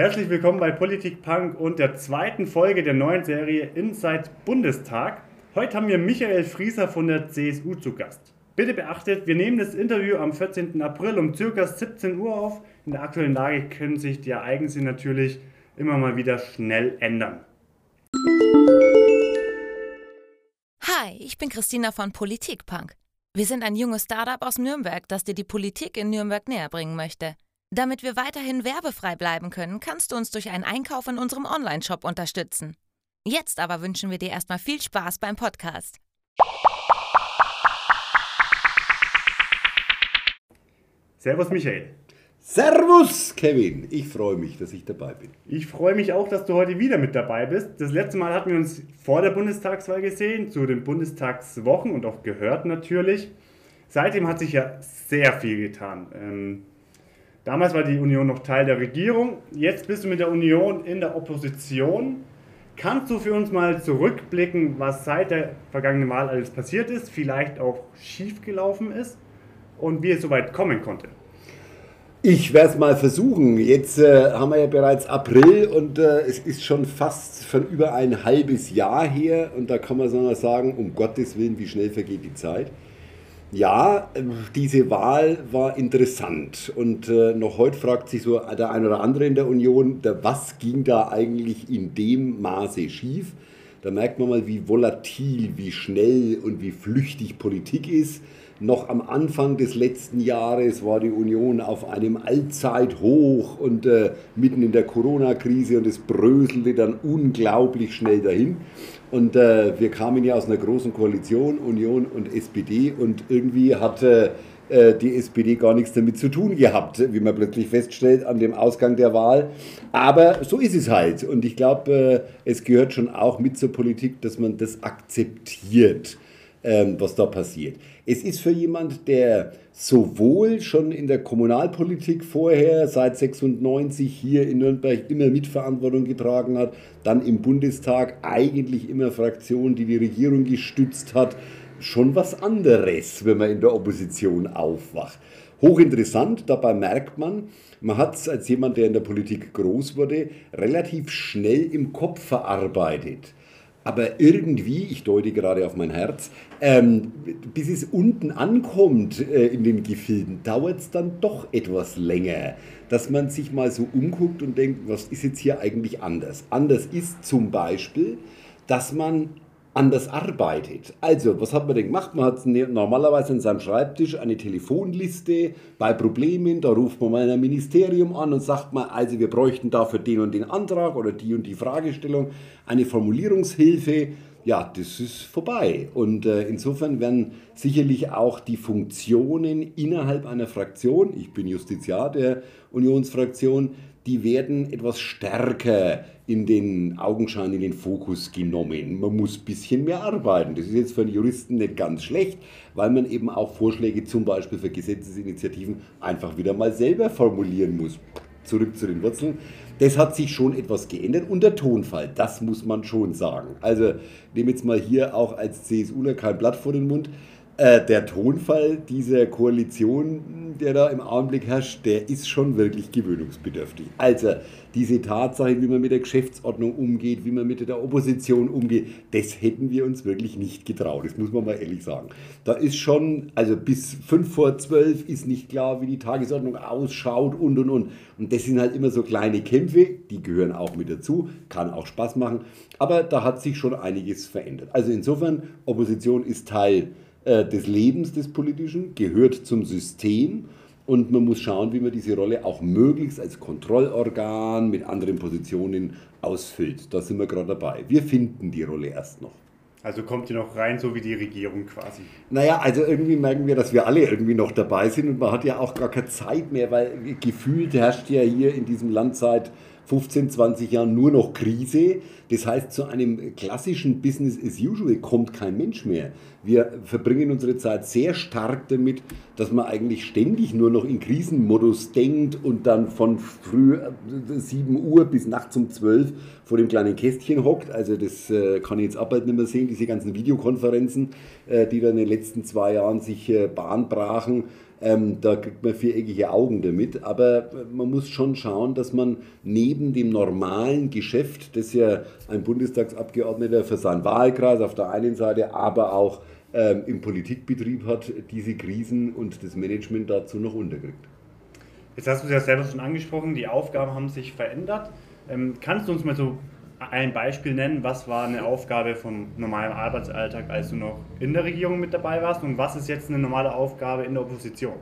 Herzlich willkommen bei Politik Punk und der zweiten Folge der neuen Serie Inside Bundestag. Heute haben wir Michael Frieser von der CSU zu Gast. Bitte beachtet, wir nehmen das Interview am 14. April um ca. 17 Uhr auf. In der aktuellen Lage können sich die Ereignisse natürlich immer mal wieder schnell ändern. Hi, ich bin Christina von Politikpunk. Wir sind ein junges Startup aus Nürnberg, das dir die Politik in Nürnberg näher bringen möchte. Damit wir weiterhin werbefrei bleiben können, kannst du uns durch einen Einkauf in unserem Onlineshop unterstützen. Jetzt aber wünschen wir dir erstmal viel Spaß beim Podcast. Servus Michael. Servus, Kevin. Ich freue mich, dass ich dabei bin. Ich freue mich auch, dass du heute wieder mit dabei bist. Das letzte Mal hatten wir uns vor der Bundestagswahl gesehen, zu den Bundestagswochen und auch gehört natürlich. Seitdem hat sich ja sehr viel getan. Ähm, damals war die Union noch Teil der Regierung. Jetzt bist du mit der Union in der Opposition. Kannst du für uns mal zurückblicken, was seit der vergangenen Wahl alles passiert ist, vielleicht auch schiefgelaufen ist und wie es so weit kommen konnte? Ich werde es mal versuchen. Jetzt äh, haben wir ja bereits April und äh, es ist schon fast von über ein halbes Jahr her und da kann man sagen, um Gottes Willen, wie schnell vergeht die Zeit. Ja, diese Wahl war interessant und äh, noch heute fragt sich so der ein oder andere in der Union, was ging da eigentlich in dem Maße schief? Da merkt man mal, wie volatil, wie schnell und wie flüchtig Politik ist noch am Anfang des letzten Jahres war die Union auf einem Allzeithoch und äh, mitten in der Corona-Krise und es bröselte dann unglaublich schnell dahin. Und äh, wir kamen ja aus einer großen Koalition, Union und SPD, und irgendwie hatte äh, die SPD gar nichts damit zu tun gehabt, wie man plötzlich feststellt an dem Ausgang der Wahl. Aber so ist es halt. Und ich glaube, äh, es gehört schon auch mit zur Politik, dass man das akzeptiert was da passiert. Es ist für jemand, der sowohl schon in der Kommunalpolitik vorher seit 96 hier in Nürnberg immer Mitverantwortung getragen hat, dann im Bundestag eigentlich immer Fraktion, die die Regierung gestützt hat, schon was anderes, wenn man in der Opposition aufwacht. Hochinteressant, dabei merkt man, man hat es als jemand, der in der Politik groß wurde, relativ schnell im Kopf verarbeitet aber irgendwie, ich deute gerade auf mein Herz, ähm, bis es unten ankommt äh, in den Gefilden, dauert es dann doch etwas länger, dass man sich mal so umguckt und denkt, was ist jetzt hier eigentlich anders? Anders ist zum Beispiel, dass man anders arbeitet. Also, was hat man denn gemacht? Man hat normalerweise an seinem Schreibtisch eine Telefonliste bei Problemen. Da ruft man mal ein Ministerium an und sagt mal, also wir bräuchten dafür den und den Antrag oder die und die Fragestellung, eine Formulierungshilfe. Ja, das ist vorbei. Und äh, insofern werden sicherlich auch die Funktionen innerhalb einer Fraktion, ich bin Justiziar der Unionsfraktion, die werden etwas stärker in den Augenschein, in den Fokus genommen. Man muss ein bisschen mehr arbeiten. Das ist jetzt für einen Juristen nicht ganz schlecht, weil man eben auch Vorschläge zum Beispiel für Gesetzesinitiativen einfach wieder mal selber formulieren muss. Zurück zu den Wurzeln. Das hat sich schon etwas geändert und der Tonfall, das muss man schon sagen. Also nehme jetzt mal hier auch als CSUler kein Blatt vor den Mund. Äh, der Tonfall dieser Koalition, der da im Augenblick herrscht, der ist schon wirklich gewöhnungsbedürftig. Also diese Tatsache, wie man mit der Geschäftsordnung umgeht, wie man mit der Opposition umgeht, das hätten wir uns wirklich nicht getraut. Das muss man mal ehrlich sagen. Da ist schon, also bis fünf vor zwölf ist nicht klar, wie die Tagesordnung ausschaut und und und. Und das sind halt immer so kleine Kämpfe, die gehören auch mit dazu, kann auch Spaß machen. Aber da hat sich schon einiges verändert. Also insofern, Opposition ist Teil äh, des Lebens des Politischen, gehört zum System und man muss schauen, wie man diese Rolle auch möglichst als Kontrollorgan mit anderen Positionen ausfüllt. Da sind wir gerade dabei. Wir finden die Rolle erst noch. Also kommt ihr noch rein, so wie die Regierung quasi? Naja, also irgendwie merken wir, dass wir alle irgendwie noch dabei sind und man hat ja auch gar keine Zeit mehr, weil gefühlt herrscht ja hier in diesem Land seit 15, 20 Jahren nur noch Krise. Das heißt, zu einem klassischen Business as usual kommt kein Mensch mehr. Wir verbringen unsere Zeit sehr stark damit, dass man eigentlich ständig nur noch in Krisenmodus denkt und dann von früh 7 äh, Uhr bis nachts um 12 vor dem kleinen Kästchen hockt. Also das äh, kann ich jetzt auch bald nicht mehr sehen, diese ganzen Videokonferenzen, äh, die da in den letzten zwei Jahren sich Bahn brachen Ähm, da kriegt man viereckige Augen damit. Aber man muss schon schauen, dass man neben dem normalen Geschäft, das ja ein Bundestagsabgeordneter für seinen Wahlkreis auf der einen Seite, aber auch ähm, im Politikbetrieb hat, diese Krisen und das Management dazu noch unterkriegt. Jetzt hast du es ja selber schon angesprochen, die Aufgaben haben sich verändert. Ähm, kannst du uns mal so ein Beispiel nennen? Was war eine Aufgabe vom normalen Arbeitsalltag, als du noch in der Regierung mit dabei warst? Und was ist jetzt eine normale Aufgabe in der Opposition?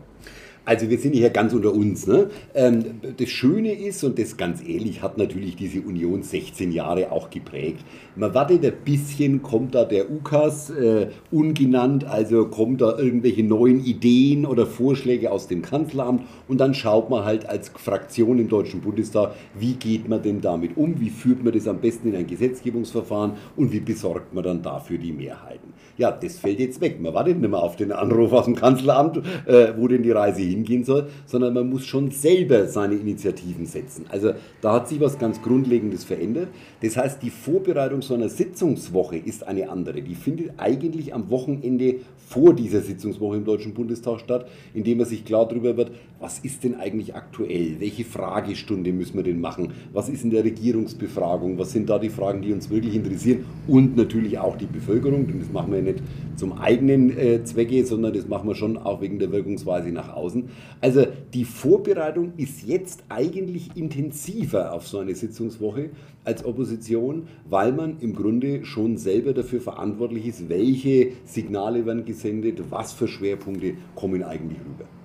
Also wir sind hier ganz unter uns. Ne? Ähm, das Schöne ist, und das ganz ehrlich hat natürlich diese Union 16 Jahre auch geprägt. Man wartet ein bisschen, kommt da der UKAS äh, ungenannt, also kommt da irgendwelche neuen Ideen oder Vorschläge aus dem Kanzleramt und dann schaut man halt als Fraktion im Deutschen Bundestag, wie geht man denn damit um, wie führt man das am besten in ein Gesetzgebungsverfahren und wie besorgt man dann dafür die Mehrheiten. Ja, das fällt jetzt weg. Man wartet nicht mehr auf den Anruf aus dem Kanzleramt, äh, wo denn die Reise hingehen soll, sondern man muss schon selber seine Initiativen setzen. Also da hat sich was ganz Grundlegendes verändert. Das heißt, die Vorbereitung so einer Sitzungswoche ist eine andere. Die findet eigentlich am Wochenende vor dieser Sitzungswoche im Deutschen Bundestag statt, indem man sich klar darüber wird, was ist denn eigentlich aktuell, welche Fragestunde müssen wir denn machen, was ist in der Regierungsbefragung, was sind da die Fragen, die uns wirklich interessieren und natürlich auch die Bevölkerung, denn das machen wir ja nicht zum eigenen äh, Zwecke, sondern das machen wir schon auch wegen der Wirkungsweise nach außen. Also die Vorbereitung ist jetzt eigentlich intensiver auf so eine Sitzungswoche als Opposition, weil man im Grunde schon selber dafür verantwortlich ist, welche Signale werden gesendet, was für Schwerpunkte kommen eigentlich rüber.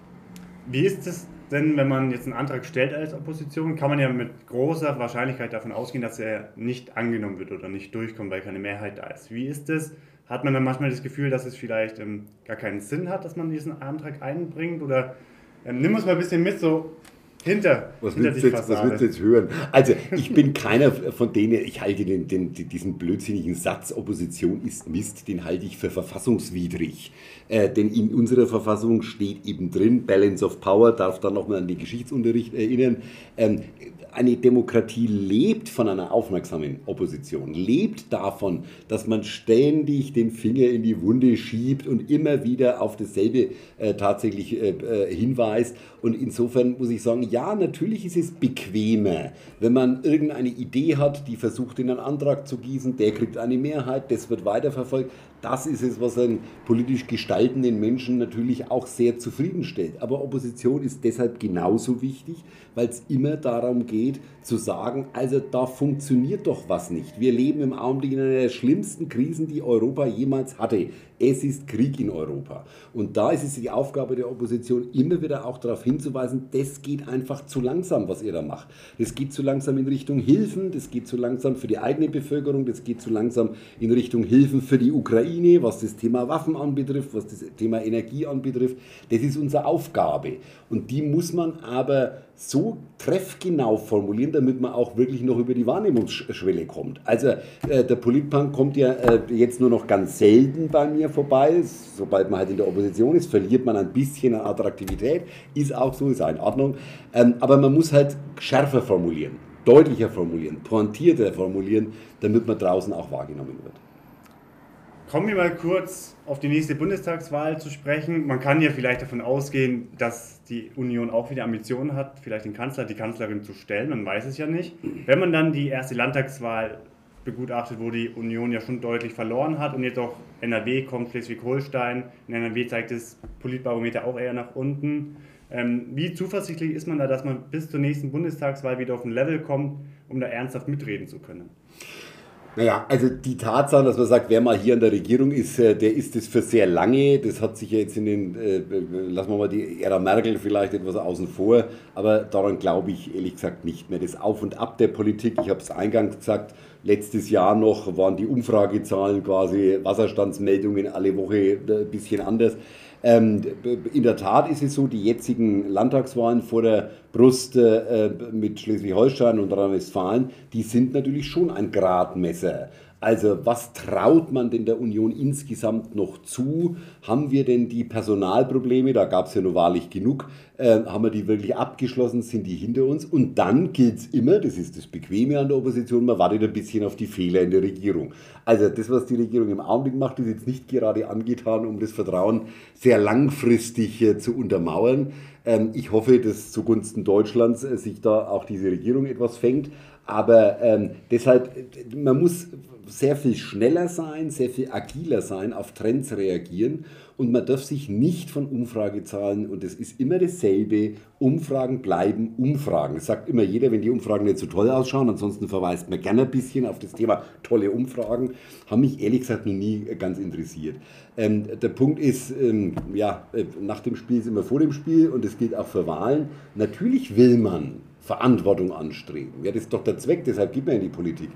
Wie ist es denn, wenn man jetzt einen Antrag stellt als Opposition, kann man ja mit großer Wahrscheinlichkeit davon ausgehen, dass er nicht angenommen wird oder nicht durchkommt, weil keine Mehrheit da ist. Wie ist es? Hat man dann manchmal das Gefühl, dass es vielleicht ähm, gar keinen Sinn hat, dass man diesen Antrag einbringt? Oder ähm, nimm uns mal ein bisschen mit, so hinter, was hinter willst, jetzt, was willst du jetzt hören? Also ich bin keiner von denen, ich halte den, den, diesen blödsinnigen Satz, Opposition ist Mist, den halte ich für verfassungswidrig. Äh, denn in unserer Verfassung steht eben drin, Balance of Power, darf dann nochmal an den Geschichtsunterricht erinnern, ähm, eine Demokratie lebt von einer aufmerksamen Opposition, lebt davon, dass man ständig den Finger in die Wunde schiebt und immer wieder auf dasselbe äh, tatsächlich äh, äh, hinweist. Und insofern muss ich sagen, ja, natürlich ist es bequemer, wenn man irgendeine Idee hat, die versucht in einen Antrag zu gießen, der kriegt eine Mehrheit, das wird weiterverfolgt. Das ist es, was einen politisch gestaltenden Menschen natürlich auch sehr zufriedenstellt. Aber Opposition ist deshalb genauso wichtig, weil es immer darum geht, zu sagen, also da funktioniert doch was nicht. Wir leben im Augenblick in einer der schlimmsten Krisen, die Europa jemals hatte. Es ist Krieg in Europa. Und da ist es die Aufgabe der Opposition, immer wieder auch darauf hinzuweisen, das geht einfach zu langsam, was ihr da macht. Das geht zu langsam in Richtung Hilfen, das geht zu langsam für die eigene Bevölkerung, das geht zu langsam in Richtung Hilfen für die Ukraine, was das Thema Waffen anbetrifft, was das Thema Energie anbetrifft. Das ist unsere Aufgabe. Und die muss man aber so treffgenau formulieren, damit man auch wirklich noch über die Wahrnehmungsschwelle kommt. Also äh, der Politpunk kommt ja äh, jetzt nur noch ganz selten bei mir vorbei. Sobald man halt in der Opposition ist, verliert man ein bisschen an Attraktivität. Ist auch so, ist auch in Ordnung. Ähm, aber man muss halt schärfer formulieren, deutlicher formulieren, pointierter formulieren, damit man draußen auch wahrgenommen wird. Kommen wir mal kurz auf die nächste Bundestagswahl zu sprechen. Man kann ja vielleicht davon ausgehen, dass die Union auch wieder Ambitionen hat, vielleicht den Kanzler, die Kanzlerin zu stellen. Man weiß es ja nicht. Wenn man dann die erste Landtagswahl begutachtet, wo die Union ja schon deutlich verloren hat und jetzt auch NRW kommt, Schleswig-Holstein. In NRW zeigt das Politbarometer auch eher nach unten. Ähm, wie zuversichtlich ist man da, dass man bis zur nächsten Bundestagswahl wieder auf ein Level kommt, um da ernsthaft mitreden zu können? Naja, also die Tatsache, dass man sagt, wer mal hier in der Regierung ist, äh, der ist es für sehr lange. Das hat sich ja jetzt in den, äh, lassen wir mal die Ära Merkel vielleicht etwas außen vor, aber daran glaube ich ehrlich gesagt nicht mehr. Das Auf und Ab der Politik, ich habe es eingangs gesagt, letztes Jahr noch waren die Umfragezahlen quasi Wasserstandsmeldungen alle Woche ein bisschen anders. Ähm, in der Tat ist es so, die jetzigen Landtagswahlen vor der Brust äh, mit Schleswig-Holstein und Nordrhein-Westfalen, die sind natürlich schon ein Gradmesser. Also was traut man denn der Union insgesamt noch zu? Haben wir denn die Personalprobleme, da gab es ja nur wahrlich genug, äh, haben wir die wirklich abgeschlossen, sind die hinter uns? Und dann gilt es immer, das ist das Bequeme an der Opposition, man wartet ein bisschen auf die Fehler in der Regierung. Also das, was die Regierung im Augenblick macht, ist jetzt nicht gerade angetan, um das Vertrauen sehr langfristig äh, zu untermauern. Ähm, ich hoffe, dass zugunsten Deutschlands äh, sich da auch diese Regierung etwas fängt. Aber ähm, deshalb, man muss sehr viel schneller sein, sehr viel agiler sein, auf Trends reagieren und man darf sich nicht von Umfragezahlen, und es ist immer dasselbe, Umfragen bleiben Umfragen. Das sagt immer jeder, wenn die Umfragen nicht so toll ausschauen, ansonsten verweist man gerne ein bisschen auf das Thema tolle Umfragen, haben mich ehrlich gesagt noch nie ganz interessiert. Ähm, der Punkt ist, ähm, ja, äh, nach dem Spiel ist immer vor dem Spiel und das gilt auch für Wahlen. Natürlich will man Verantwortung anstreben. Ja, das ist doch der Zweck, deshalb geht man in die Politik.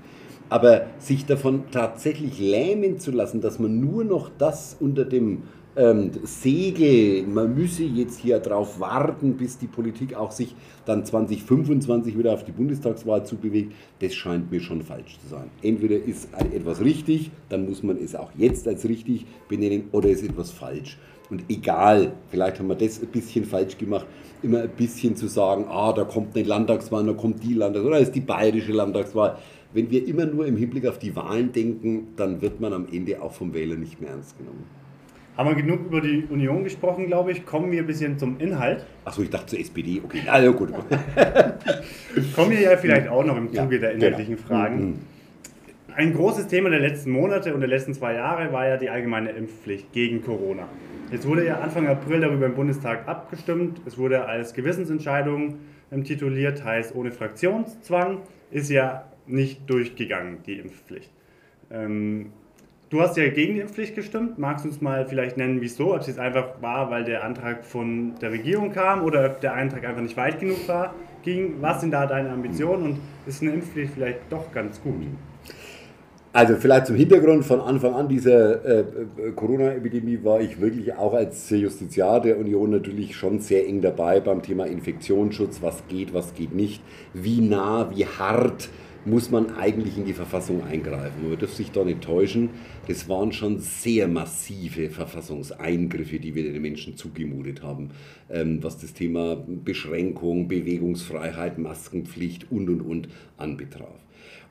Aber sich davon tatsächlich lähmen zu lassen, dass man nur noch das unter dem ähm, Segel, man müsse jetzt hier darauf warten, bis die Politik auch sich dann 2025 wieder auf die Bundestagswahl zubewegt, das scheint mir schon falsch zu sein. Entweder ist etwas richtig, dann muss man es auch jetzt als richtig benennen, oder ist etwas falsch. Und egal, vielleicht haben wir das ein bisschen falsch gemacht, immer ein bisschen zu sagen, ah, da kommt eine Landtagswahl, da kommt die Landtagswahl, oder ist die bayerische Landtagswahl wenn wir immer nur im Hinblick auf die Wahlen denken, dann wird man am Ende auch vom Wähler nicht mehr ernst genommen. Haben wir genug über die Union gesprochen, glaube ich. Kommen wir ein bisschen zum Inhalt. Achso, ich dachte zur SPD. Okay, also gut. Kommen wir ja vielleicht auch noch im Zuge ja, der inhaltlichen genau. Fragen. Mhm. Ein großes Thema der letzten Monate und der letzten zwei Jahre war ja die allgemeine Impfpflicht gegen Corona. Jetzt wurde ja Anfang April darüber im Bundestag abgestimmt. Es wurde als Gewissensentscheidung tituliert, heißt ohne Fraktionszwang. Ist ja nicht durchgegangen, die Impfpflicht. Ähm, du hast ja gegen die Impfpflicht gestimmt. Magst du uns mal vielleicht nennen, wieso? Ob es jetzt einfach war, weil der Antrag von der Regierung kam oder ob der Antrag einfach nicht weit genug war, ging. Was sind da deine Ambitionen und ist eine Impfpflicht vielleicht doch ganz gut? Also vielleicht zum Hintergrund, von Anfang an dieser äh, äh, Corona-Epidemie war ich wirklich auch als Justiziar der Union natürlich schon sehr eng dabei beim Thema Infektionsschutz, was geht, was geht nicht, wie nah, wie hart muss man eigentlich in die Verfassung eingreifen. Man darf sich da nicht täuschen, das waren schon sehr massive Verfassungseingriffe, die wir den Menschen zugemutet haben, ähm, was das Thema Beschränkung, Bewegungsfreiheit, Maskenpflicht und und und anbetraf.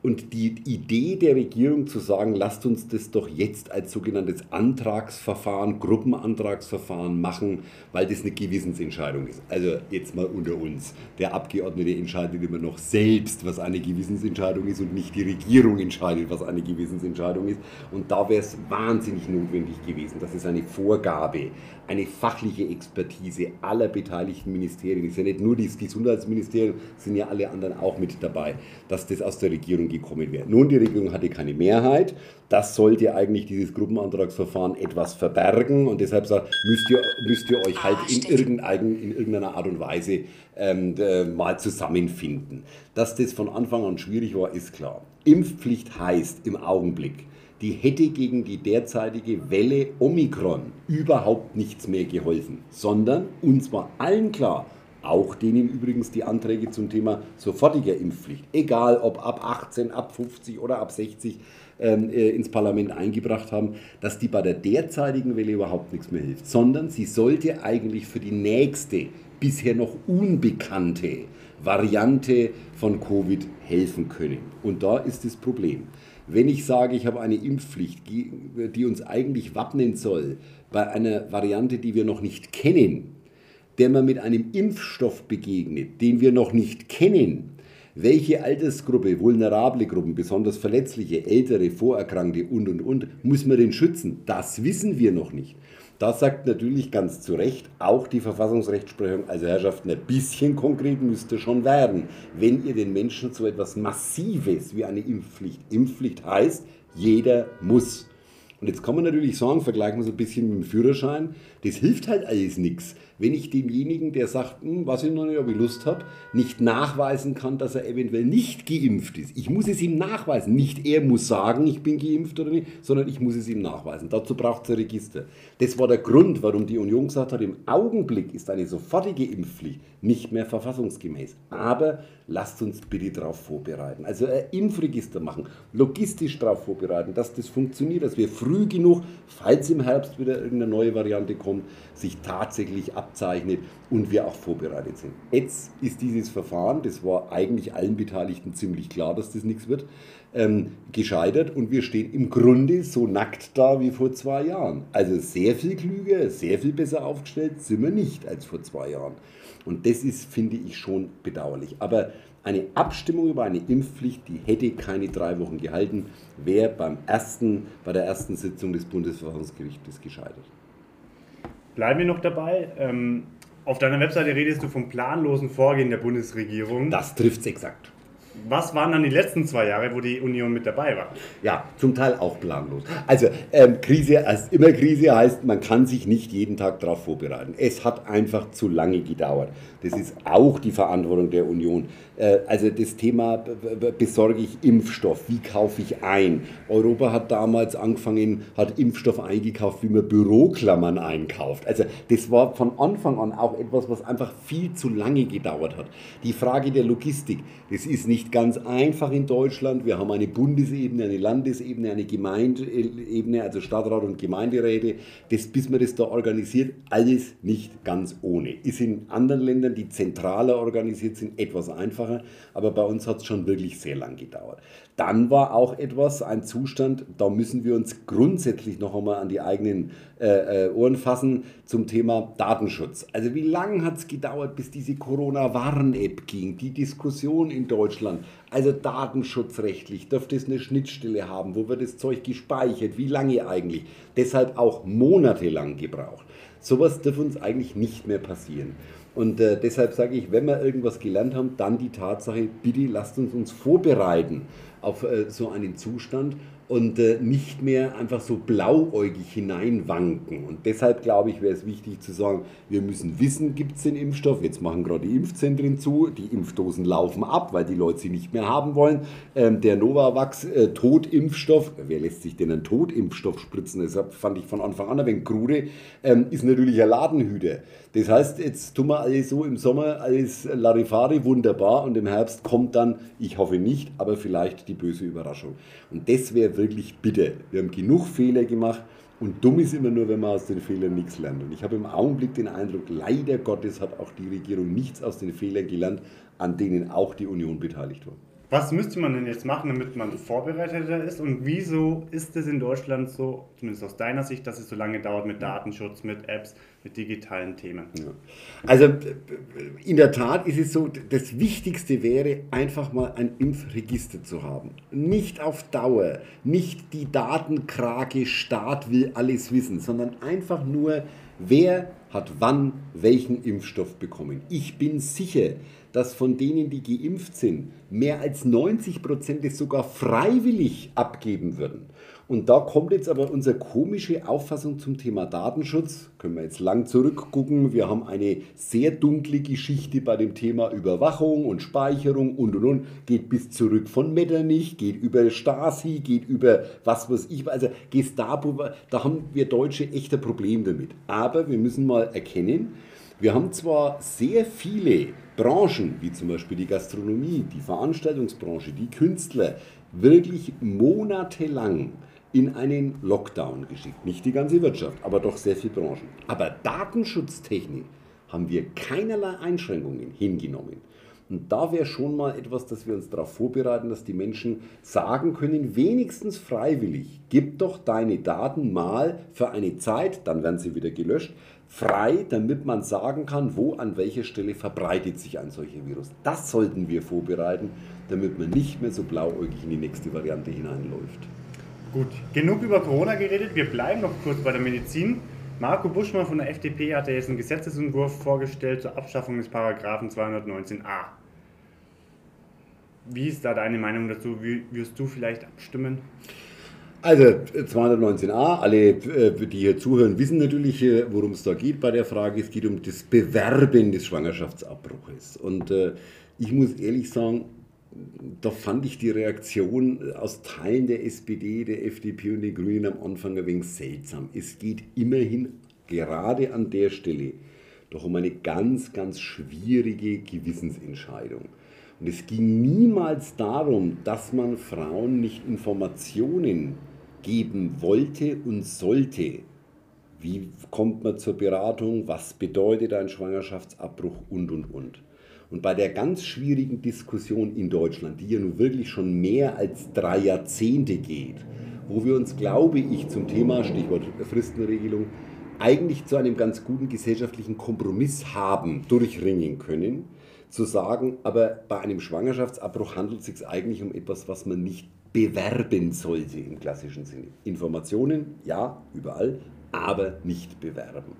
Und die Idee der Regierung zu sagen, lasst uns das doch jetzt als sogenanntes Antragsverfahren, Gruppenantragsverfahren machen, weil das eine Gewissensentscheidung ist. Also jetzt mal unter uns. Der Abgeordnete entscheidet immer noch selbst, was eine Gewissensentscheidung ist und nicht die Regierung entscheidet, was eine Gewissensentscheidung ist. Und da wäre es wahnsinnig notwendig gewesen, dass es eine Vorgabe, eine fachliche Expertise aller beteiligten Ministerien, ist ja nicht nur das Gesundheitsministerium, sind ja alle anderen auch mit dabei, dass das aus der Regierung gekommen wäre. Nun, die Regierung hatte keine Mehrheit. Das sollte eigentlich dieses Gruppenantragsverfahren etwas verbergen und deshalb sagt, müsst ihr, müsst ihr euch halt ah, in, irgendein, in irgendeiner Art und Weise ähm, äh, mal zusammenfinden. Dass das von Anfang an schwierig war, ist klar. Impfpflicht heißt im Augenblick, die hätte gegen die derzeitige Welle Omikron überhaupt nichts mehr geholfen, sondern uns war allen klar, auch denen übrigens die Anträge zum Thema sofortiger Impfpflicht, egal ob ab 18, ab 50 oder ab 60 ähm, äh, ins Parlament eingebracht haben, dass die bei der derzeitigen Welle überhaupt nichts mehr hilft, sondern sie sollte eigentlich für die nächste, bisher noch unbekannte Variante von Covid helfen können. Und da ist das Problem. Wenn ich sage, ich habe eine Impfpflicht, die uns eigentlich wappnen soll bei einer Variante, die wir noch nicht kennen, der man mit einem Impfstoff begegnet, den wir noch nicht kennen, welche Altersgruppe, vulnerable Gruppen, besonders verletzliche, ältere, Vorerkrankte und und und, muss man denn schützen? Das wissen wir noch nicht. Da sagt natürlich ganz zu Recht auch die Verfassungsrechtsprechung, also Herrschaften, ein bisschen konkret müsste schon werden, wenn ihr den Menschen so etwas Massives wie eine Impfpflicht, Impfpflicht heißt, jeder muss. Und jetzt kann man natürlich sagen, vergleichen wir es ein bisschen mit dem Führerschein, das hilft halt alles nichts, wenn ich demjenigen, der sagt, hm, was ich noch nicht, ob ich Lust habe, nicht nachweisen kann, dass er eventuell nicht geimpft ist. Ich muss es ihm nachweisen. Nicht er muss sagen, ich bin geimpft oder nicht, sondern ich muss es ihm nachweisen. Dazu braucht es ein Register. Das war der Grund, warum die Union gesagt hat, im Augenblick ist eine sofortige Impfpflicht nicht mehr verfassungsgemäß. Aber lasst uns bitte darauf vorbereiten. Also ein Impfregister machen, logistisch darauf vorbereiten, dass das funktioniert, dass wir früh genug, falls im Herbst wieder irgendeine neue Variante kommt, sich tatsächlich abzeichnet und wir auch vorbereitet sind. Jetzt ist dieses Verfahren, das war eigentlich allen Beteiligten ziemlich klar, dass das nichts wird, ähm, gescheitert und wir stehen im Grunde so nackt da wie vor zwei Jahren. Also sehr viel klüger, sehr viel besser aufgestellt sind wir nicht als vor zwei Jahren. Und das ist, finde ich, schon bedauerlich. Aber eine Abstimmung über eine Impfpflicht, die hätte keine drei Wochen gehalten, wäre beim ersten, bei der ersten Sitzung des Bundesverfassungsgerichtes gescheitert. Bleiben wir noch dabei. Ähm, auf deiner Webseite redest du vom planlosen Vorgehen der Bundesregierung. Das trifft es exakt. Was waren dann die letzten zwei Jahre, wo die Union mit dabei war? Ja, zum Teil auch planlos. Also ähm, Krise, als immer Krise heißt, man kann sich nicht jeden Tag darauf vorbereiten. Es hat einfach zu lange gedauert. Das ist auch die Verantwortung der Union. Äh, also das Thema, besorge ich Impfstoff, wie kaufe ich ein? Europa hat damals angefangen, hat Impfstoff eingekauft, wie man Büroklammern einkauft. Also das war von Anfang an auch etwas, was einfach viel zu lange gedauert hat. Die Frage der Logistik, das ist nicht ganz einfach in Deutschland. Wir haben eine Bundesebene, eine Landesebene, eine Gemeindeebene, also Stadtrat und Gemeinderäte. Das, bis man das da organisiert, alles nicht ganz ohne. Ist in anderen Ländern, die zentraler organisiert sind, etwas einfacher, aber bei uns hat es schon wirklich sehr lang gedauert. Dann war auch etwas, ein Zustand, da müssen wir uns grundsätzlich noch einmal an die eigenen äh, äh Ohren fassen zum Thema Datenschutz. Also wie lange hat es gedauert, bis diese Corona-Warn-App ging, die Diskussion in Deutschland, also datenschutzrechtlich, dürfte es eine Schnittstelle haben, wo wird das Zeug gespeichert, wie lange eigentlich, deshalb auch monatelang gebraucht. Sowas darf uns eigentlich nicht mehr passieren. Und äh, deshalb sage ich, wenn wir irgendwas gelernt haben, dann die Tatsache, bitte lasst uns uns vorbereiten auf äh, so einen Zustand und äh, nicht mehr einfach so blauäugig hineinwanken. Und deshalb glaube ich, wäre es wichtig zu sagen, wir müssen wissen, gibt es den Impfstoff. Jetzt machen gerade die Impfzentren zu, die Impfdosen laufen ab, weil die Leute sie nicht mehr haben wollen. Ähm, der Novavax äh, Totimpfstoff, wer lässt sich denn einen Totimpfstoff spritzen? Das fand ich von Anfang an ein wenig krude, ähm, ist natürlich ein Ladenhüter. Das heißt, jetzt tun wir alles so im Sommer, alles Larifari, wunderbar, und im Herbst kommt dann, ich hoffe nicht, aber vielleicht die böse Überraschung. Und das wäre wirklich bitter. Wir haben genug Fehler gemacht und dumm ist immer nur, wenn man aus den Fehlern nichts lernt. Und ich habe im Augenblick den Eindruck, leider Gottes hat auch die Regierung nichts aus den Fehlern gelernt, an denen auch die Union beteiligt war. Was müsste man denn jetzt machen, damit man vorbereiteter ist? Und wieso ist es in Deutschland so, zumindest aus deiner Sicht, dass es so lange dauert mit Datenschutz, mit Apps, mit digitalen Themen? Ja. Also in der Tat ist es so, das Wichtigste wäre einfach mal ein Impfregister zu haben. Nicht auf Dauer, nicht die Datenkrake, Staat will alles wissen, sondern einfach nur, wer hat wann welchen Impfstoff bekommen. Ich bin sicher, dass von denen, die geimpft sind, mehr als 90 Prozent es sogar freiwillig abgeben würden. Und da kommt jetzt aber unsere komische Auffassung zum Thema Datenschutz. Können wir jetzt lang zurückgucken. Wir haben eine sehr dunkle Geschichte bei dem Thema Überwachung und Speicherung und und und. Geht bis zurück von Metternich, geht über Stasi, geht über was weiß ich. Also Gestapo, da haben wir Deutsche echt ein Problem damit. Aber wir müssen mal erkennen, wir haben zwar sehr viele Branchen, wie zum Beispiel die Gastronomie, die Veranstaltungsbranche, die Künstler, wirklich monatelang in einen Lockdown geschickt. Nicht die ganze Wirtschaft, aber doch sehr viele Branchen. Aber Datenschutztechnik haben wir keinerlei Einschränkungen hingenommen. Und da wäre schon mal etwas, dass wir uns darauf vorbereiten, dass die Menschen sagen können, wenigstens freiwillig, gib doch deine Daten mal für eine Zeit, dann werden sie wieder gelöscht, frei, damit man sagen kann, wo an welcher Stelle verbreitet sich ein solcher Virus. Das sollten wir vorbereiten, damit man nicht mehr so blauäugig in die nächste Variante hineinläuft. Gut, genug über Corona geredet. Wir bleiben noch kurz bei der Medizin. Marco Buschmann von der FDP hat jetzt einen Gesetzesentwurf vorgestellt zur Abschaffung des Paragraphen 219a. Wie ist da deine Meinung dazu? Wie wirst du vielleicht abstimmen? Also 219a, alle, äh, die hier zuhören, wissen natürlich, äh, worum es da geht bei der Frage. Es geht um das Bewerben des Schwangerschaftsabbruches. Und äh, ich muss ehrlich sagen, da fand ich die Reaktion aus Teilen der SPD, der FDP und den Grünen am Anfang ein wenig seltsam. Es geht immerhin gerade an der Stelle doch um eine ganz, ganz schwierige Gewissensentscheidung. Und es ging niemals darum, dass man Frauen nicht Informationen geben wollte und sollte. Wie kommt man zur Beratung? Was bedeutet ein Schwangerschaftsabbruch? Und, und, und. Und bei der ganz schwierigen Diskussion in Deutschland, die ja nun wirklich schon mehr als drei Jahrzehnte geht, wo wir uns, glaube ich, zum Thema, Stichwort Fristenregelung, eigentlich zu einem ganz guten gesellschaftlichen Kompromiss haben durchringen können, zu sagen, aber bei einem Schwangerschaftsabbruch handelt es sich eigentlich um etwas, was man nicht bewerben sollte im klassischen Sinne. Informationen, ja, überall, aber nicht bewerben.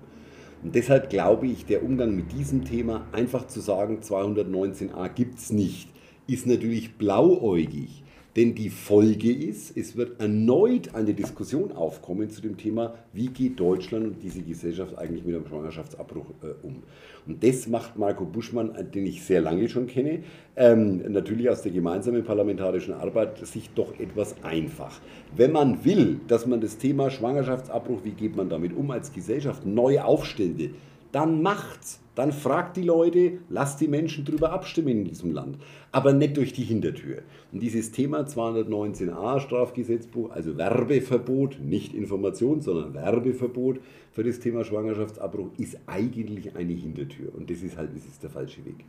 Und deshalb glaube ich, der Umgang mit diesem Thema, einfach zu sagen, 219a gibt es nicht, ist natürlich blauäugig. Denn die Folge ist, es wird erneut eine Diskussion aufkommen zu dem Thema, wie geht Deutschland und diese Gesellschaft eigentlich mit einem Schwangerschaftsabbruch äh, um. Und das macht Marco Buschmann, äh, den ich sehr lange schon kenne, ähm, natürlich aus der gemeinsamen parlamentarischen Arbeit, sich doch etwas einfach. Wenn man will, dass man das Thema Schwangerschaftsabbruch, wie geht man damit um, als Gesellschaft neu aufstellen will, dann macht's. Dann fragt die Leute, lasst die Menschen darüber abstimmen in diesem Land. Aber nicht durch die Hintertür. Und dieses Thema 219a Strafgesetzbuch, also Werbeverbot, nicht Information, sondern Werbeverbot für das Thema Schwangerschaftsabbruch, ist eigentlich eine Hintertür. Und das ist halt, das ist der falsche Weg.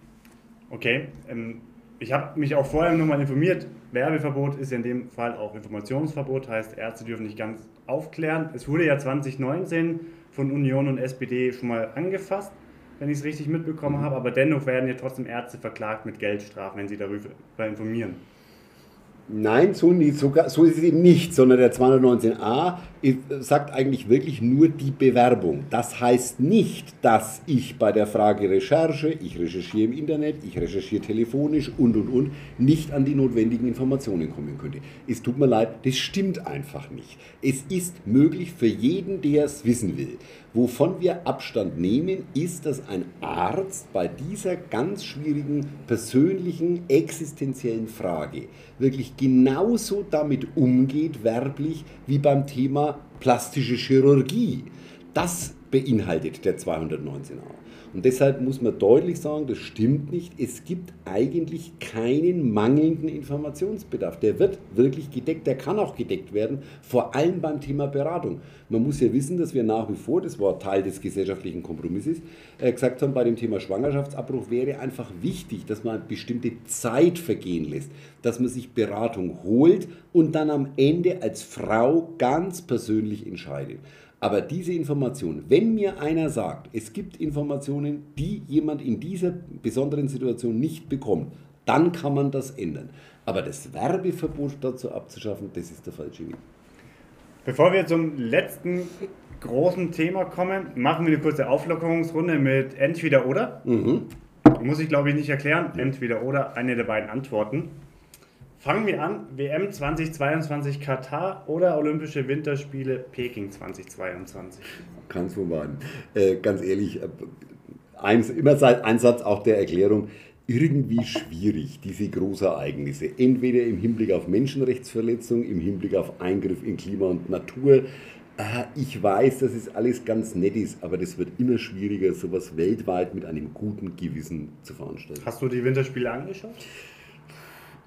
Okay, ähm, ich habe mich auch vorher nochmal informiert. Werbeverbot ist in dem Fall auch Informationsverbot, heißt Ärzte dürfen nicht ganz aufklären. Es wurde ja 2019 von Union und SPD schon mal angefasst, wenn ich es richtig mitbekommen mhm. habe, aber dennoch werden ja trotzdem Ärzte verklagt mit Geldstrafen, wenn sie darüber informieren. Nein, so, nicht, so, so ist es eben nicht, sondern der 219a sagt eigentlich wirklich nur die Bewerbung. Das heißt nicht, dass ich bei der Frage Recherche, ich recherchiere im Internet, ich recherchiere telefonisch und und und, nicht an die notwendigen Informationen kommen könnte. Es tut mir leid, das stimmt einfach nicht. Es ist möglich für jeden, der es wissen will. Wovon wir Abstand nehmen, ist, dass ein Arzt bei dieser ganz schwierigen persönlichen, existenziellen Frage wirklich genauso damit umgeht, werblich, wie beim Thema plastische Chirurgie. Das beinhaltet der 219a. Und deshalb muss man deutlich sagen, das stimmt nicht. Es gibt eigentlich keinen mangelnden Informationsbedarf. Der wird wirklich gedeckt, der kann auch gedeckt werden, vor allem beim Thema Beratung. Man muss ja wissen, dass wir nach wie vor, das war Teil des gesellschaftlichen Kompromisses, äh, gesagt haben, bei dem Thema Schwangerschaftsabbruch wäre einfach wichtig, dass man bestimmte Zeit vergehen lässt, dass man sich Beratung holt und dann am Ende als Frau ganz persönlich entscheidet. Aber diese Information, wenn mir einer sagt, es gibt Informationen, die jemand in dieser besonderen Situation nicht bekommt, dann kann man das ändern. Aber das Werbeverbot dazu abzuschaffen, das ist der falsche Weg. Bevor wir zum letzten großen Thema kommen, machen wir eine kurze Auflockerungsrunde mit entweder oder. Mhm. Muss ich glaube ich nicht erklären. Entweder oder, eine der beiden Antworten. Fangen wir an, WM 2022 Katar oder Olympische Winterspiele Peking 2022? Kannst du mal. Äh, ganz ehrlich, äh, eins, immer ein Satz auch der Erklärung, irgendwie schwierig, diese Großereignisse. Entweder im Hinblick auf Menschenrechtsverletzung, im Hinblick auf Eingriff in Klima und Natur. Äh, ich weiß, dass es alles ganz nett ist, aber das wird immer schwieriger, sowas weltweit mit einem guten Gewissen zu veranstalten. Hast du die Winterspiele angeschaut?